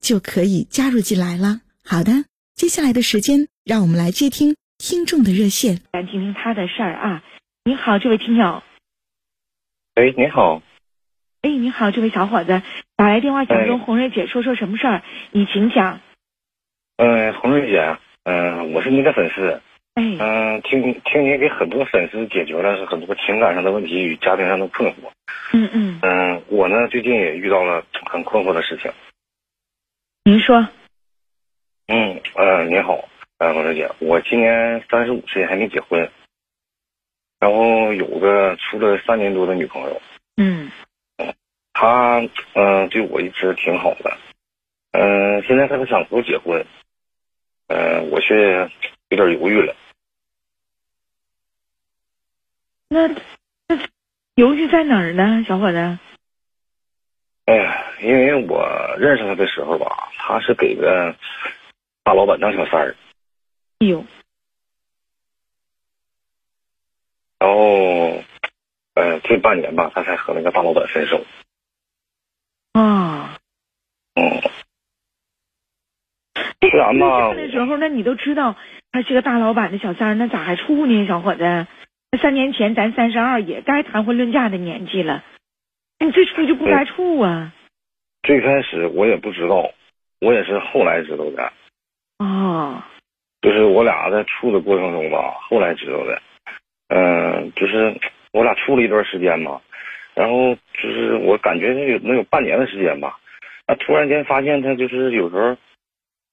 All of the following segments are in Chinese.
就可以加入进来了。好的，接下来的时间，让我们来接听听众的热线，来听听他的事儿啊。你好，这位听友。哎，你好。哎，你好，这位小伙子，打来电话想跟红瑞姐说说什么事儿？你请讲。嗯，红瑞姐，嗯，我是您的粉丝。嗯，听听您给很多粉丝解决了很多情感上的问题与家庭上的困惑。嗯嗯。嗯，我呢最近也遇到了很困惑的事情。您说。嗯呃，您好，呃，王小姐，我今年三十五岁，还没结婚，然后有个处了三年多的女朋友。嗯。嗯，她嗯对我一直挺好的，嗯，现在她想和我结婚，嗯，我却有点犹豫了。那那犹豫在哪儿呢，小伙子？哎呀，因为我认识他的时候吧，他是给个大老板当小三儿。哎呦。然后，呃，这半年吧，他才和那个大老板分手。啊。嗯。不然吧。那时候，那你都知道他是个大老板的小三儿，那咋还处呢，小伙子？三年前咱三十二也该谈婚论嫁的年纪了，你最初就不该处啊！最开始我也不知道，我也是后来知道的。哦。就是我俩在处的过程中吧，后来知道的。嗯，就是我俩处了一段时间嘛，然后就是我感觉有能有半年的时间吧，那，突然间发现他就是有时候，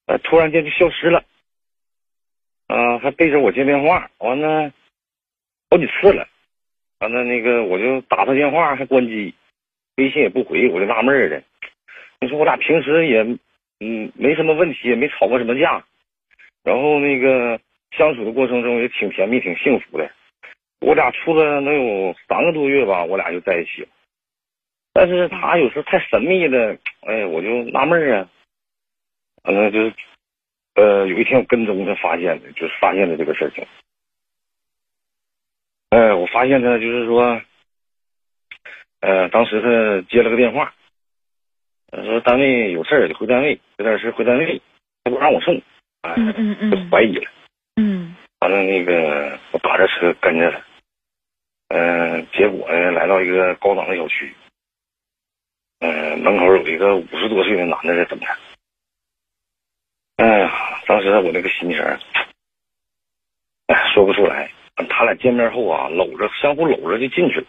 呃，突然间就消失了，啊，还背着我接电话，完了。好几次了，完了那个我就打他电话还关机，微信也不回，我就纳闷了。你说我俩平时也嗯没什么问题，也没吵过什么架，然后那个相处的过程中也挺甜蜜、挺幸福的。我俩处了能有三个多月吧，我俩就在一起了。但是他有时候太神秘了，哎，我就纳闷啊。完了就呃有一天我跟踪他发现的，就是发现了这个事情。哎，我发现他就是说，呃，当时他接了个电话，说单位有事儿得回单位，有点事回单位，他不让我送，哎，嗯嗯嗯，就怀疑了，嗯，完了那个我打着车跟着他，嗯，结果呢来到一个高档的小区，嗯，门口有一个五十多岁的男的在等他，哎呀，当时我那个心情，哎，说不出来。他俩见面后啊，搂着相互搂着就进去了。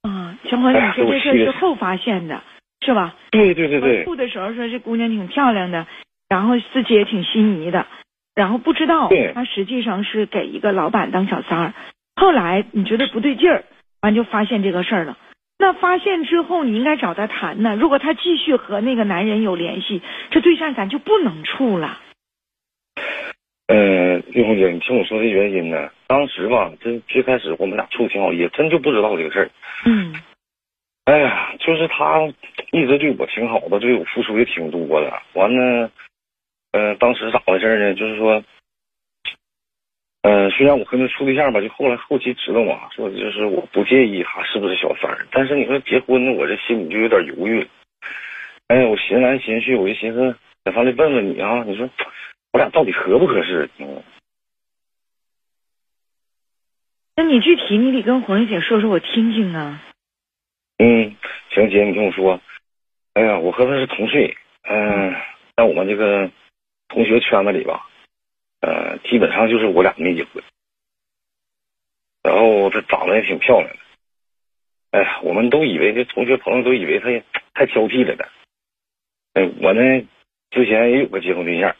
啊，小伙子，你说这事是后发现的，是吧？对对对对。处的时候说这姑娘挺漂亮的，然后自己也挺心仪的，然后不知道她实际上是给一个老板当小三儿。后来你觉得不对劲儿，完就发现这个事儿了。那发现之后，你应该找他谈呢。如果他继续和那个男人有联系，这对象咱就不能处了。嗯，玉红姐，你听我说这原因呢。当时吧，这最开始我们俩处挺好，也真就不知道这个事儿。嗯。哎呀，就是他一直对我挺好的，对我付出也挺多的。完了，嗯，当时咋回事呢？就是说，嗯，虽然我跟他处对象吧，就后来后期知道嘛，说就是我不介意他是不是小三儿，但是你说结婚，我这心里就有点犹豫了。哎，我寻来寻去，我就寻思，在房里问问你啊，你说。我俩到底合不合适？嗯，那你具体你得跟黄玉姐说说，我听听啊。嗯，行姐，你听我说。哎呀，我和他是同岁，嗯，在我们这个同学圈子里吧，呃，基本上就是我俩没结婚。然后她长得也挺漂亮的，哎呀，我们都以为这同学朋友都以为她太挑剔了的。哎，我呢之前也有个结婚对象，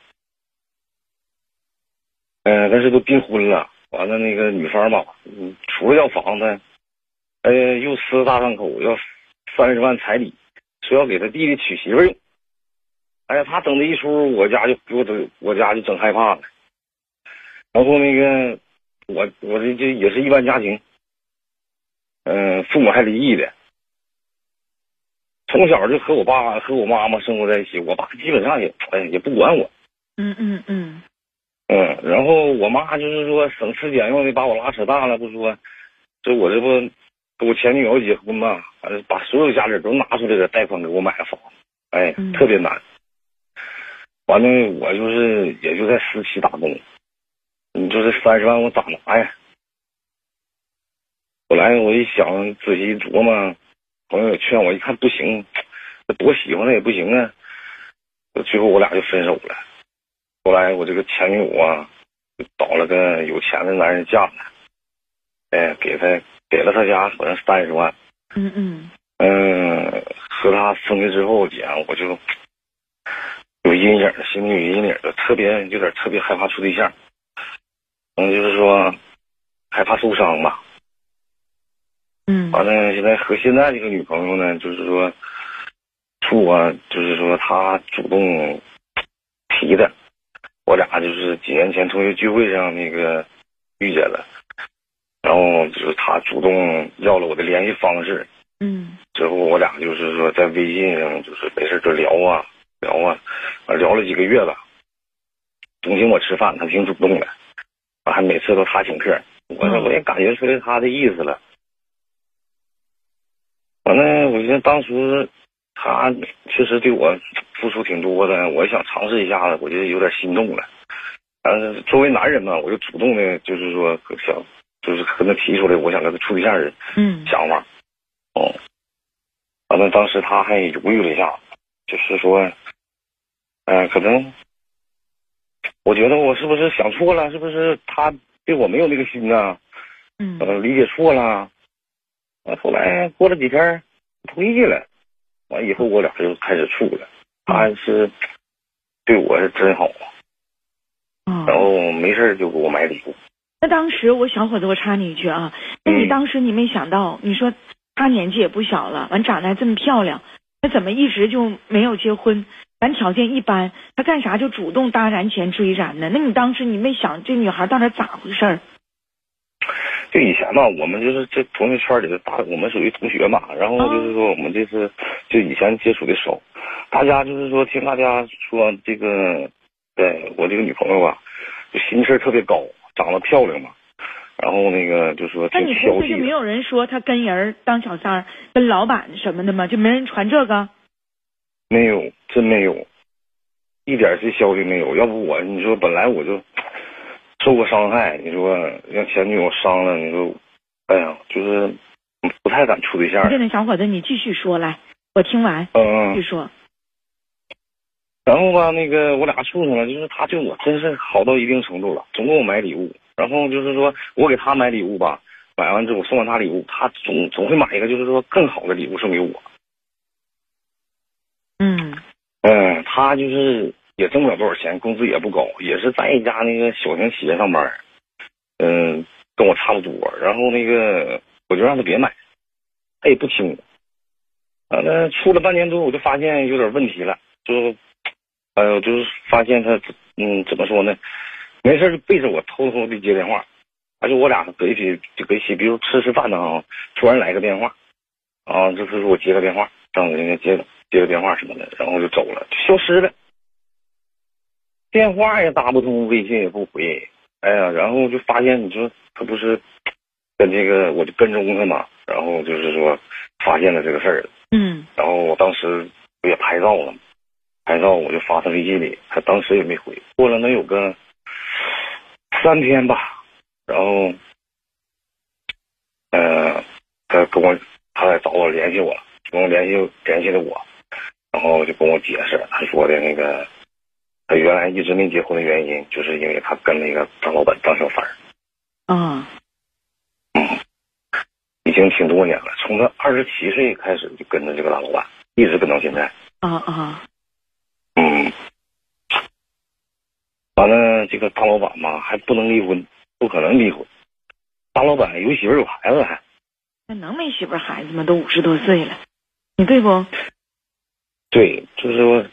嗯，但是都订婚了。完了那个女方吧，嗯，除了要房子，哎，又狮子大张口要三十万彩礼，说要给他弟弟娶媳妇用。哎呀，他整这一出，我家就给我整，我家就整害怕了。然后那个我我这这也是一般家庭，嗯，父母还离异的，从小就和我爸和我妈妈生活在一起，我爸基本上也哎也不管我。嗯嗯嗯。嗯，然后我妈就是说省吃俭用的把我拉扯大了，不说，这我这不跟我前女友结婚嘛，反正把所有家底都拿出来了，贷款给我买了房，哎，特别难。完了，我就是也就在私企打工，你说这三十万我咋拿呀？后来我一想，仔细一琢磨，朋友也劝我，一看不行，多喜欢他也不行啊，最后我俩就分手了。后来我这个前女友啊，就找了个有钱的男人嫁了，哎，给他给了他家好像三十万。嗯嗯。嗯，和他分开之后姐，我就有阴影，心里有阴影的，特别有点特别害怕处对象。嗯，就是说害怕受伤吧。嗯。完了，现在和现在这个女朋友呢，就是说处啊，就是说她主动提的。我俩就是几年前同学聚会上那个遇见了，然后就是他主动要了我的联系方式，嗯，之后我俩就是说在微信上就是没事就聊啊聊啊，聊了几个月吧，总请我吃饭，他挺主动的，完还每次都他请客，我我也感觉出来他的意思了，完了，我觉得当时。他确实对我付出挺多的，我想尝试一下子，我就有点心动了。但是，作为男人嘛，我就主动的，就是说想，他提出来，我想跟他处对象的想法。哦，完了，当时他还犹豫了一下，就是说，嗯，可能我觉得我是不是想错了？是不是他对我没有那个心呢？嗯，理解错了。完后来过了几天，同意了。完以后，我俩就开始处了。他是对我是真好，然后没事就给我买礼物。那当时我小伙子，我插你一句啊，那你当时你没想到，你说他年纪也不小了，完长得还这么漂亮，他怎么一直就没有结婚？咱条件一般，他干啥就主动搭咱前追咱呢？那你当时你没想这女孩到底咋回事？就以前嘛，我们就是这同学圈里的大，我们属于同学嘛。然后就是说，我们这是就以前接触的少，大家就是说听大家说这个，对我这个女朋友吧，就心气儿特别高，长得漂亮嘛。然后那个就说，那你同学就没有人说他跟人当小三儿，跟老板什么的吗？就没人传这个？没有，真没有，一点这消息没有。要不我，你说本来我就。受过伤害，你说让前女友伤了，你说，哎呀，就是不太敢处对象。这个小伙子，你继续说来，我听完。嗯嗯。继续说。然后吧，那个我俩处上了，就是他对我真是好到一定程度了，总给我买礼物。然后就是说我给他买礼物吧，买完之后送完他礼物，他总总会买一个就是说更好的礼物送给我。嗯。嗯，他就是。也挣不了多少钱，工资也不高，也是在一家那个小型企业上班，嗯，跟我差不多。然后那个我就让他别买，他也不听。完了处了半年多，我就发现有点问题了，就，哎呦，就是发现他，嗯，怎么说呢？没事就背着我偷偷的接电话，而且我俩搁一起就搁一起，比如吃吃饭呢啊，突然来个电话，啊，就是说我接个电话，让我那个接接个电话什么的，然后就走了，就消失了。电话也打不通，微信也不回，哎呀，然后就发现，你说他不是跟这个，我就跟踪他嘛，然后就是说发现了这个事儿了，嗯，然后我当时不也拍照了拍照我就发他微信里，他当时也没回，过了能有个三天吧，然后，呃，他跟我，他来找我联系我，跟我联系联系的我，然后就跟我解释，他说的那个。他原来一直没结婚的原因，就是因为他跟那个张老板张小凡儿。啊。嗯，已经挺多年了，从他二十七岁开始就跟着这个大老板，一直跟到现在。啊啊。嗯。完了，这个大老板嘛，还不能离婚，不可能离婚。大老板有媳妇有孩子还。那能没媳妇孩子吗？都五十多岁了，你对不？对，就是说。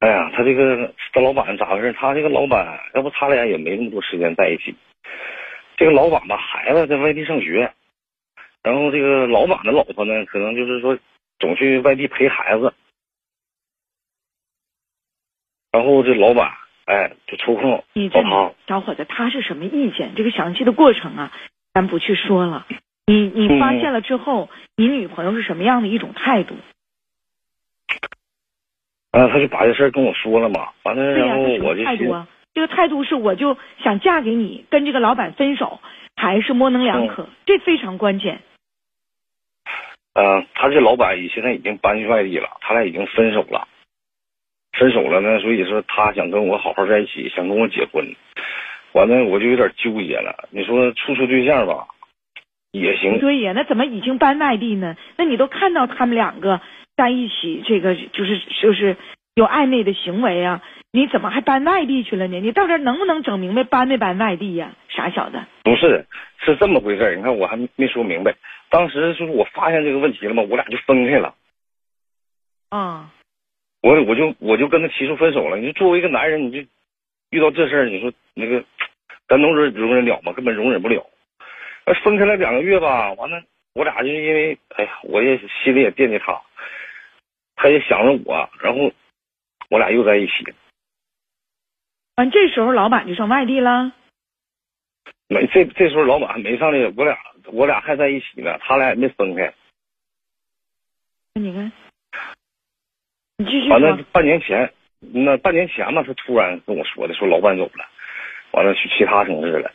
哎呀，他这个大老板咋回事？他这个老板，要不他俩也没那么多时间在一起。这个老板吧，孩子在外地上学，然后这个老板的老婆呢，可能就是说总去外地陪孩子，然后这老板哎就抽空你这。小伙子，他是什么意见？这个详细的过程啊，咱不去说了。你你发现了之后，你女朋友是什么样的一种态度？啊，他就把这事儿跟我说了嘛，完了，然后我就态度啊，这个态度是我就想嫁给你，跟这个老板分手，还是模棱两可，这非常关键。嗯，他这老板现在已经搬去外地了，他俩已经分手了，分手了呢，所以说他想跟我好好在一起，想跟我结婚，完了我就有点纠结了。你说处处对象吧，也行。对呀，那怎么已经搬外地呢？那你都看到他们两个。在一起，这个就是就是有暧昧的行为啊！你怎么还搬外地去了呢？你到底能不能整明白搬没搬外地呀？傻小子！不是，是这么回事你看我还没说明白。当时就是我发现这个问题了嘛，我俩就分开了。啊！我我就我就跟他提出分手了。你说作为一个男人，你就遇到这事儿，你说那个咱能容容忍了吗？根本容忍不了。那分开了两个月吧，完了我俩就因为哎呀，我也心里也惦记他。他也想着我，然后我俩又在一起。完，这时候老板就上外地了。没，这这时候老板还没上来，我俩我俩还在一起呢，他俩也没分开。那你看，你继续完了，半年前，那半年前嘛，他突然跟我说的，说老板走了，完了去其他城市了，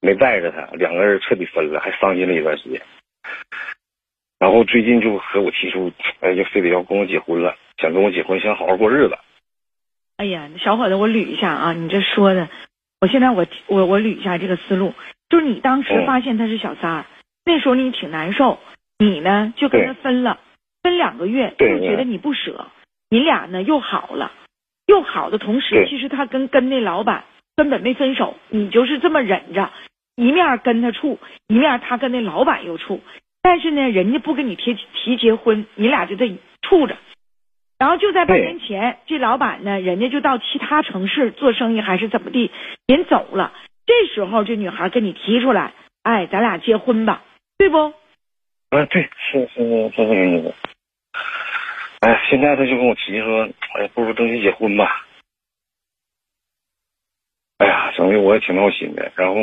没带着他，两个人彻底分了，还伤心了一段时间。然后最近就和我提出，哎，就非得要跟我结婚了，想跟我结婚，想好好过日子。哎呀，小伙子，我捋一下啊，你这说的，我现在我我我捋一下这个思路，就是你当时发现他是小三儿，那时候你挺难受，你呢就跟他分了，分两个月，就觉得你不舍，你俩呢又好了，又好的同时，其实他跟跟那老板根本没分手，你就是这么忍着，一面跟他处，一面他跟那老板又处。但是呢，人家不跟你提提结婚，你俩就得处着。然后就在半年前，这老板呢，人家就到其他城市做生意还是怎么地，人走了。这时候这女孩跟你提出来，哎，咱俩结婚吧，对不？啊，对，是是是这个意思。哎，现在他就跟我提说，哎，不如登记结婚吧。哎呀，整的我也挺闹心的。然后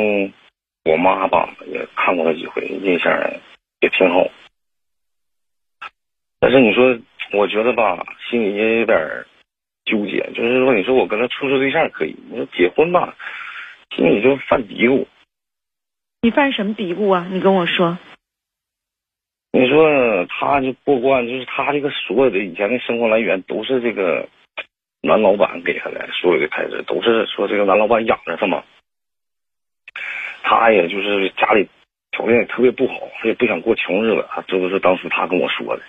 我妈吧也看过他几回，印象。也挺好，但是你说，我觉得吧，心里也有点纠结。就是说，你说我跟他处处对象可以，你说结婚吧，心里就犯嘀咕。你犯什么嘀咕啊？你跟我说。你说他就过惯，就是他这个所有的以前的生活来源都是这个男老板给他的，所有的开支都是说这个男老板养着他嘛。他也就是家里。条件也特别不好，他也不想过穷日子，这都是当时他跟我说的。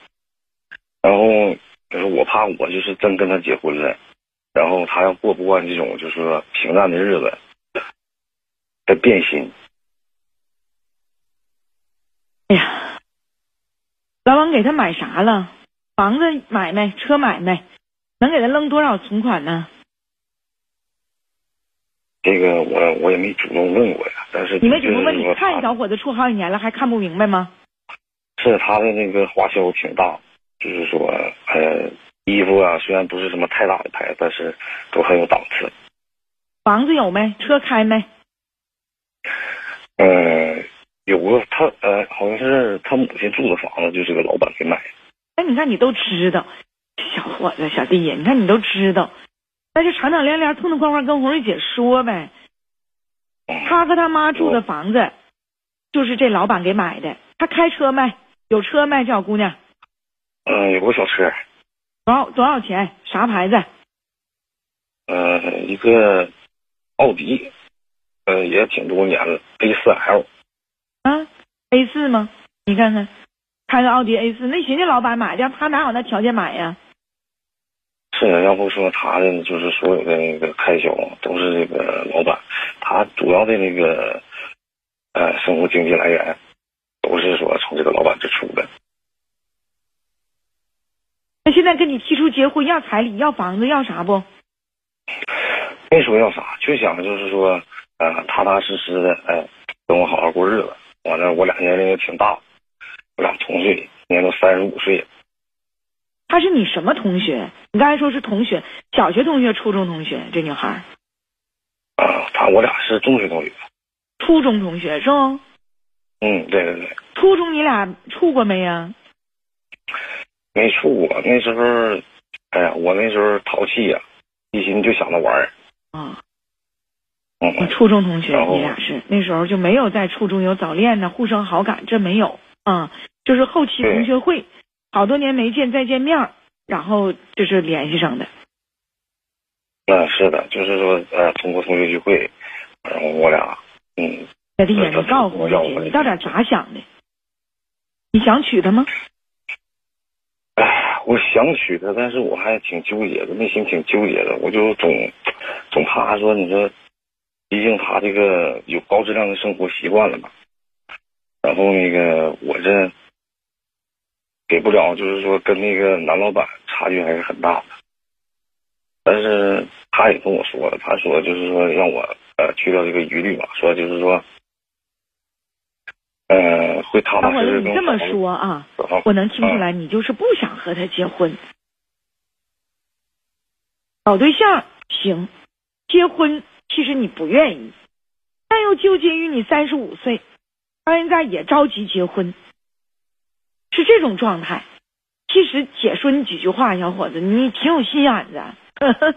然后就是我怕我就是真跟他结婚了，然后他要过不惯这种就是说平淡的日子，他变心。哎呀，给他买啥了？房子买卖、车买卖，能给他扔多少存款呢？这个我我也没主动问过呀，但是你没主动问，你看小伙子处好几年了，还看不明白吗？是他的那个花销挺大，就是说，呃，衣服啊，虽然不是什么太大的牌，但是都很有档次。房子有没？车开没？呃，有个他呃，好像是他母亲住的房子，就是个老板给买的。哎，你看你都知道，小伙子小弟呀，你看你都知道。那就敞敞亮亮、痛痛快快跟红瑞姐说呗。他和他妈住的房子，就是这老板给买的。他开车没？有车没？小姑娘。嗯，有个小车。多少多少钱？啥牌子？嗯，一个奥迪，嗯，也挺多年了，A 四 L。啊，A 四吗？你看看，开个奥迪 A 四，那人家老板买的，他哪有那条件买呀？是啊，要不说他的就是所有的那个开销都是这个老板，他主要的那个呃生活经济来源都是说从这个老板这出的。那现在跟你提出结婚，要彩礼，要房子，要啥不？没说要啥，就想就是说，呃，踏踏实实的，哎，跟我好好过日子。完了，我俩年龄也挺大，我俩同岁，今年都三十五岁了。他是你什么同学？你刚才说是同学，小学同学、初中同学？这女孩？啊，她我俩是中学同学。初中同学是不？嗯，对对对。初中你俩处过没呀？没处过，那时候，哎呀，我那时候淘气呀，一心就想着玩儿。啊。嗯。初中同学，你俩是那时候就没有在初中有早恋呢，互生好感，这没有啊，就是后期同学会，好多年没见再见面，然后就是联系上的。嗯，是的，就是说，呃，通过同学聚会，然后我俩，嗯。小弟，你告诉我，你到底咋想的？你想娶她吗？哎我想娶她，但是我还挺纠结的，内心挺纠结的。我就总总怕说，你说，毕竟他这个有高质量的生活习惯了嘛。然后那个我这给不了，就是说跟那个男老板差距还是很大的。但是他也跟我说了，他说就是说让我呃去掉这个疑虑嘛，说就是说。呃，会踏踏实实。你这么说啊，我能听出来，你就是不想和他结婚。找对象行，结婚其实你不愿意，但又纠结于你三十五岁，到现在也着急结婚，是这种状态。其实姐说你几句话，小伙子，你挺有心眼子。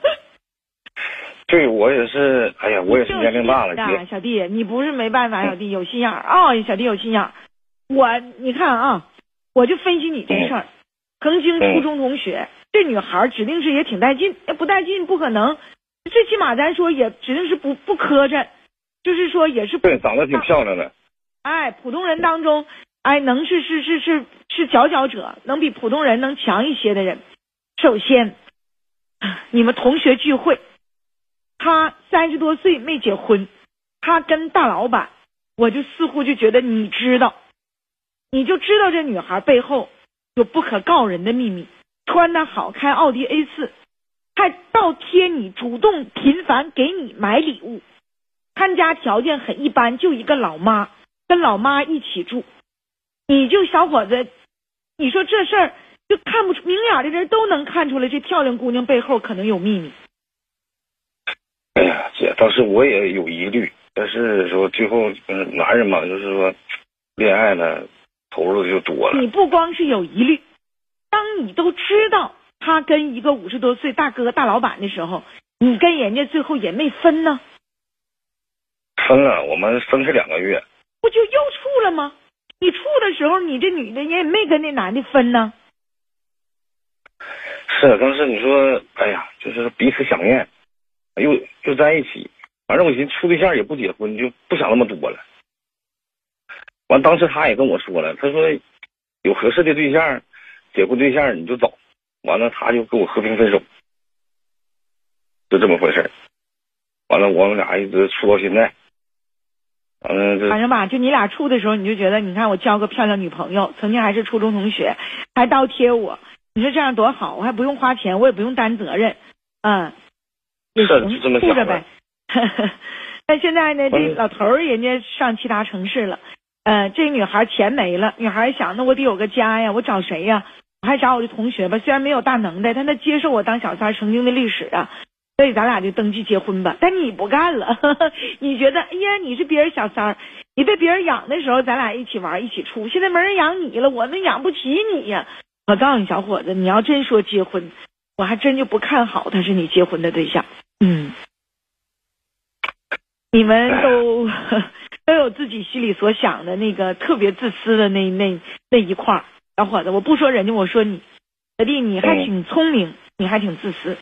对我也是，哎呀，我也是年龄大了，小弟，你不是没办法，小弟有心眼儿。啊，小弟有心眼儿。我你看啊，我就分析你这事儿，曾经初中同学，这女孩指定是也挺带劲，不带劲不可能，最起码咱说也指定是不不磕碜，就是说也是对，长得挺漂亮的。哎，普通人当中，哎，能是是是是是佼佼者，能比普通人能强一些的人。首先，你们同学聚会。他三十多岁没结婚，他跟大老板，我就似乎就觉得你知道，你就知道这女孩背后有不可告人的秘密。穿的好，开奥迪 A 四，还倒贴你，主动频繁给你买礼物。他家条件很一般，就一个老妈，跟老妈一起住。你就小伙子，你说这事儿就看不出，明眼的人都能看出来，这漂亮姑娘背后可能有秘密。哎呀，姐，当时我也有疑虑，但是说最后，嗯，男人嘛，就是说，恋爱呢，投入的就多了。你不光是有疑虑，当你都知道他跟一个五十多岁大哥大老板的时候，你跟人家最后也没分呢。分了，我们分开两个月。不就又处了吗？你处的时候，你这女的，你也没跟那男的分呢。是，当时你说，哎呀，就是彼此想念。又又在一起，反正我寻思处对象也不结婚，就不想那么多了。完，当时他也跟我说了，他说有合适的对象，结婚对象你就找。完了，他就跟我和平分手，就这么回事完了，我们俩一直处到现在。完了，反正吧，就你俩处的时候，你就觉得，你看我交个漂亮女朋友，曾经还是初中同学，还倒贴我，你说这样多好，我还不用花钱，我也不用担责任，嗯。也行，护着呗。但现在呢，这老头儿人家上其他城市了，呃，这女孩钱没了，女孩想，那我得有个家呀，我找谁呀？我还找我的同学吧，虽然没有大能耐，但他接受我当小三曾经的历史啊，所以咱俩就登记结婚吧。但你不干了，你觉得，哎呀，你是别人小三儿，你被别人养的时候，咱俩一起玩一起处，现在没人养你了，我那养不起你呀。我告诉你，小伙子，你要真说结婚，我还真就不看好他是你结婚的对象。嗯，你们都 都有自己心里所想的那个特别自私的那那那一块儿，小伙子，我不说人家，我说你，小弟，你还挺聪明，你还挺自私。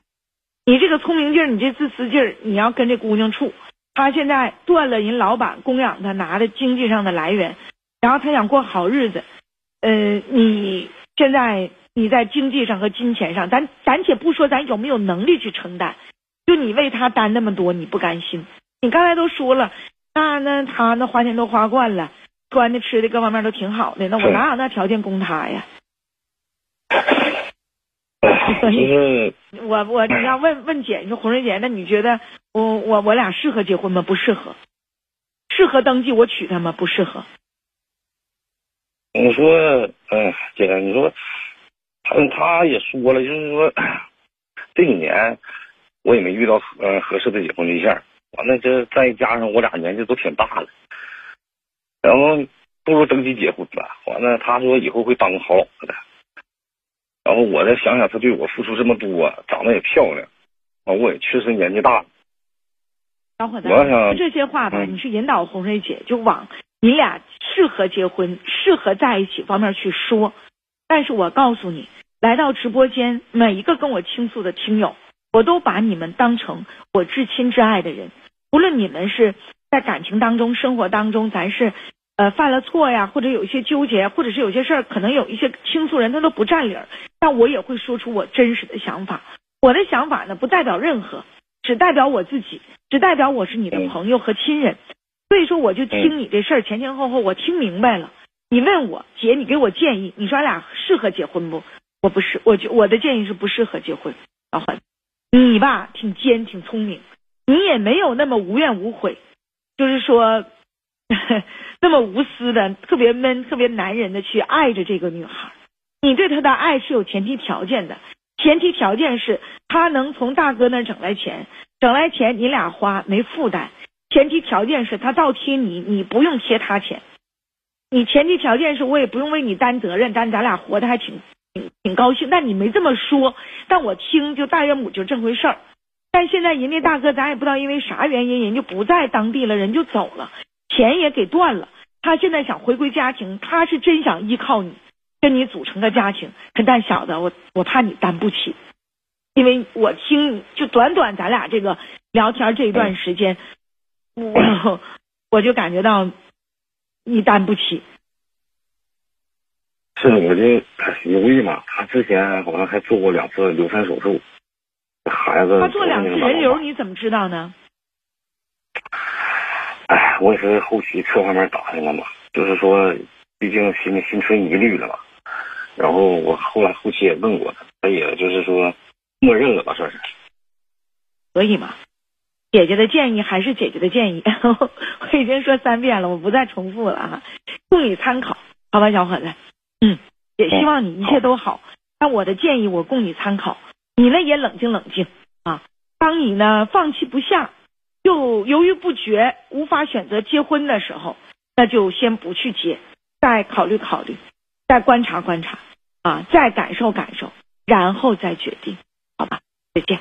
你这个聪明劲儿，你这自私劲儿，你要跟这姑娘处，她现在断了人老板供养她拿的经济上的来源，然后她想过好日子，呃，你现在你在经济上和金钱上，咱咱且不说咱有没有能力去承担，就你为他担那么多，你不甘心。你刚才都说了，那那他那花钱都花惯了，穿的吃的各方面都挺好的，那我哪有那条件供他呀？就是我我你要问问姐，你说红瑞姐，那你觉得我我我俩适合结婚吗？不适合。适合登记我娶她吗？不适合。你说，嗯，姐，你说，他他也说了，就是说，这几年我也没遇到呃合适的结婚对象，完了这再加上我俩年纪都挺大了，然后不如登记结婚吧。完了，他说以后会当个好老婆的。然后我再想想，他对我付出这么多，长得也漂亮，啊，我也确实年纪大了。小伙子，我想这些话吧，你是引导红水姐就往你俩适合结婚、适合在一起方面去说。但是我告诉你，来到直播间，每一个跟我倾诉的听友，我都把你们当成我至亲至爱的人。无论你们是在感情当中、生活当中，咱是。呃，犯了错呀，或者有一些纠结，或者是有些事儿，可能有一些倾诉人他都不占理儿，但我也会说出我真实的想法。我的想法呢，不代表任何，只代表我自己，只代表我是你的朋友和亲人。所以说，我就听你这事儿前前后后，我听明白了。你问我姐，你给我建议，你说俺俩适合结婚不？我不是，我就我的建议是不适合结婚。老欢，你吧，挺尖，挺聪明，你也没有那么无怨无悔，就是说。那么无私的，特别闷，特别男人的去爱着这个女孩，你对她的爱是有前提条件的，前提条件是她能从大哥那儿整来钱，整来钱你俩花没负担，前提条件是她倒贴你，你不用贴她钱，你前提条件是我也不用为你担责任，但咱俩活得还挺挺挺高兴，但你没这么说，但我听就大岳母就这回事儿，但现在人家大哥咱也不知道因为啥原因，人就不在当地了，人就走了。钱也给断了，他现在想回归家庭，他是真想依靠你，跟你组成个家庭。可但小子，我我怕你担不起，因为我听就短短咱俩这个聊天这一段时间，我我就感觉到你担不起。是我就犹豫嘛，他之前好像还做过两次流产手术，孩子他做两次人流，你怎么知道呢？哎，我也是后期侧方面打听了嘛，就是说，毕竟心里心存疑虑了嘛。然后我后来后期也问过他，他也就是说，默认了吧，算是。可以嘛？姐姐的建议还是姐姐的建议，我已经说三遍了，我不再重复了啊，供你参考，好吧，小伙子。嗯，也希望你一切都好。那我的建议我供你参考，你呢也冷静冷静啊。当你呢放弃不下。又犹豫不决，无法选择结婚的时候，那就先不去结，再考虑考虑，再观察观察，啊，再感受感受，然后再决定，好吧？再见。